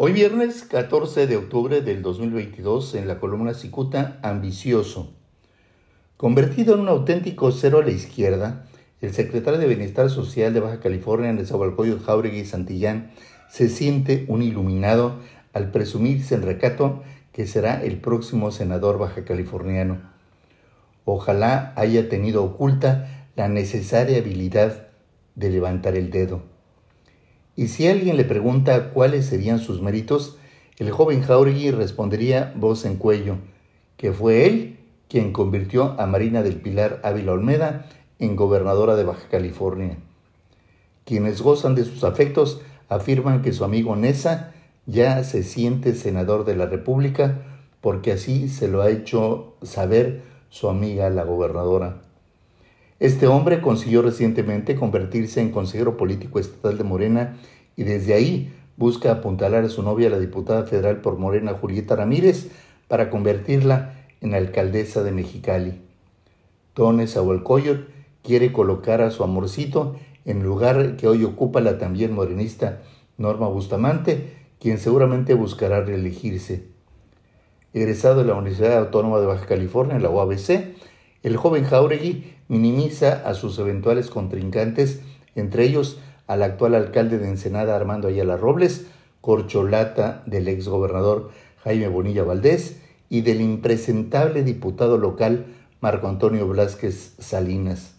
Hoy viernes 14 de octubre del 2022 en la columna Cicuta Ambicioso. Convertido en un auténtico cero a la izquierda, el secretario de Bienestar Social de Baja California, Nezahualcóyotl Jauregui Santillán, se siente un iluminado al presumirse en recato que será el próximo senador baja californiano. Ojalá haya tenido oculta la necesaria habilidad de levantar el dedo. Y si alguien le pregunta cuáles serían sus méritos, el joven Jauregui respondería voz en cuello, que fue él quien convirtió a Marina del Pilar Ávila Olmeda en gobernadora de Baja California. Quienes gozan de sus afectos afirman que su amigo Nesa ya se siente senador de la República porque así se lo ha hecho saber su amiga la gobernadora. Este hombre consiguió recientemente convertirse en consejero político estatal de Morena y desde ahí busca apuntalar a su novia, la diputada federal por Morena, Julieta Ramírez, para convertirla en alcaldesa de Mexicali. Tones Ahualcoyot quiere colocar a su amorcito en el lugar que hoy ocupa la también morenista Norma Bustamante, quien seguramente buscará reelegirse. Egresado de la Universidad Autónoma de Baja California, la UABC, el joven Jauregui minimiza a sus eventuales contrincantes, entre ellos al actual alcalde de Ensenada Armando Ayala Robles, corcholata del exgobernador Jaime Bonilla Valdés y del impresentable diputado local Marco Antonio Blázquez Salinas.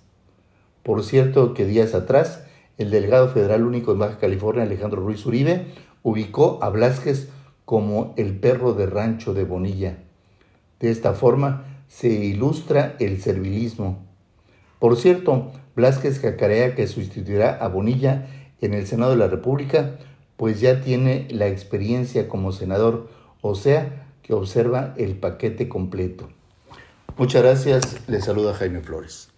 Por cierto que días atrás, el delegado federal único en Baja California, Alejandro Ruiz Uribe, ubicó a Blázquez como el perro de rancho de Bonilla. De esta forma, se ilustra el servilismo. Por cierto, Blasquez cacarea que sustituirá a Bonilla en el Senado de la República, pues ya tiene la experiencia como senador, o sea, que observa el paquete completo. Muchas gracias, le saluda Jaime Flores.